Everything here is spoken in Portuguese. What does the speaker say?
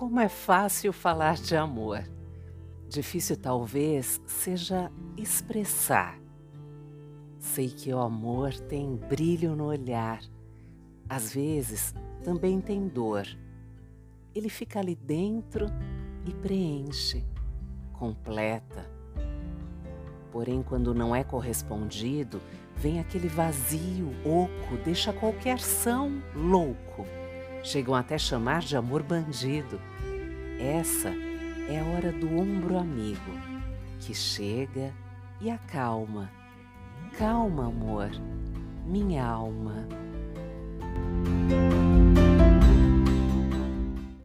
Como é fácil falar de amor. Difícil talvez seja expressar. Sei que o amor tem brilho no olhar. Às vezes também tem dor. Ele fica ali dentro e preenche, completa. Porém, quando não é correspondido, vem aquele vazio oco, deixa qualquer são louco. Chegam até chamar de amor bandido. Essa é a hora do ombro amigo, que chega e acalma. Calma, amor, minha alma.